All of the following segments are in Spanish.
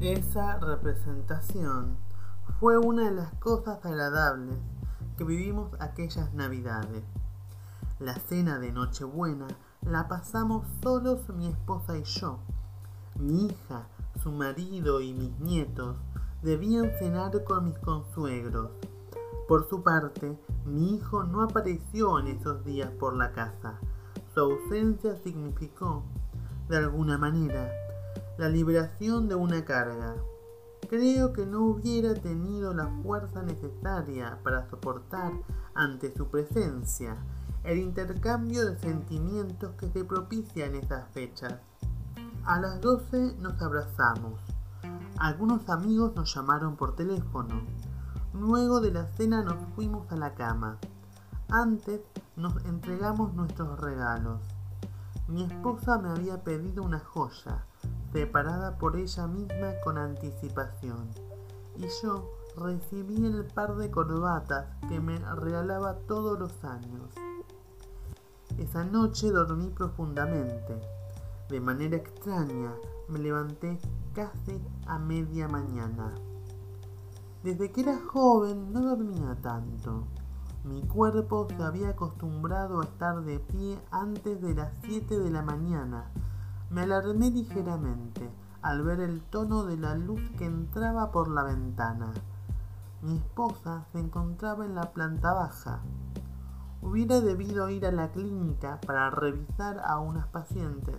Esa representación fue una de las cosas agradables que vivimos aquellas navidades. La cena de Nochebuena la pasamos solos mi esposa y yo. Mi hija, su marido y mis nietos debían cenar con mis consuegros. Por su parte, mi hijo no apareció en esos días por la casa. Su ausencia significó, de alguna manera, la liberación de una carga. Creo que no hubiera tenido la fuerza necesaria para soportar ante su presencia el intercambio de sentimientos que se propicia en esas fechas. A las 12 nos abrazamos. Algunos amigos nos llamaron por teléfono. Luego de la cena nos fuimos a la cama. Antes nos entregamos nuestros regalos. Mi esposa me había pedido una joya, separada por ella misma con anticipación, y yo recibí el par de corbatas que me regalaba todos los años. Esa noche dormí profundamente. De manera extraña me levanté casi a media mañana. Desde que era joven no dormía tanto. Mi cuerpo se había acostumbrado a estar de pie antes de las 7 de la mañana me alarmé ligeramente al ver el tono de la luz que entraba por la ventana. Mi esposa se encontraba en la planta baja. Hubiera debido ir a la clínica para revisar a unas pacientes,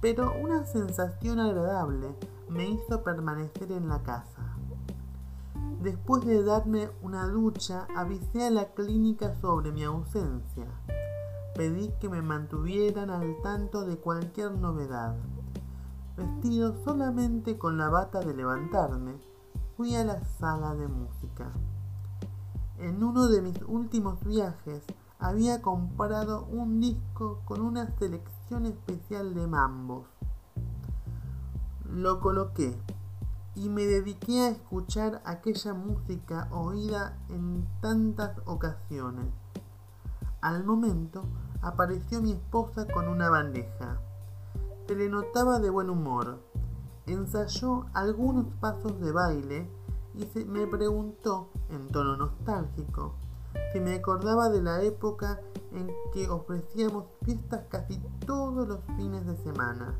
pero una sensación agradable me hizo permanecer en la casa. Después de darme una ducha, avisé a la clínica sobre mi ausencia pedí que me mantuvieran al tanto de cualquier novedad. Vestido solamente con la bata de levantarme, fui a la sala de música. En uno de mis últimos viajes había comprado un disco con una selección especial de mambos. Lo coloqué y me dediqué a escuchar aquella música oída en tantas ocasiones. Al momento apareció mi esposa con una bandeja. Se le notaba de buen humor. Ensayó algunos pasos de baile y se me preguntó, en tono nostálgico, si me acordaba de la época en que ofrecíamos fiestas casi todos los fines de semana.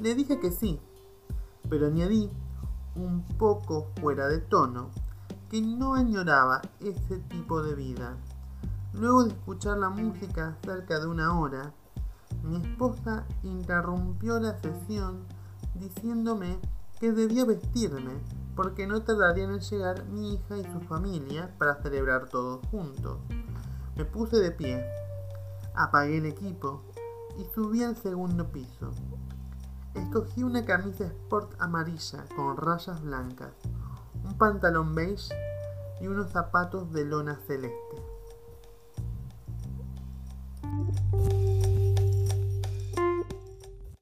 Le dije que sí, pero añadí, un poco fuera de tono, que no añoraba ese tipo de vida. Luego de escuchar la música cerca de una hora, mi esposa interrumpió la sesión diciéndome que debía vestirme porque no tardarían en llegar mi hija y su familia para celebrar todos juntos. Me puse de pie, apagué el equipo y subí al segundo piso. Escogí una camisa sport amarilla con rayas blancas, un pantalón beige y unos zapatos de lona celeste.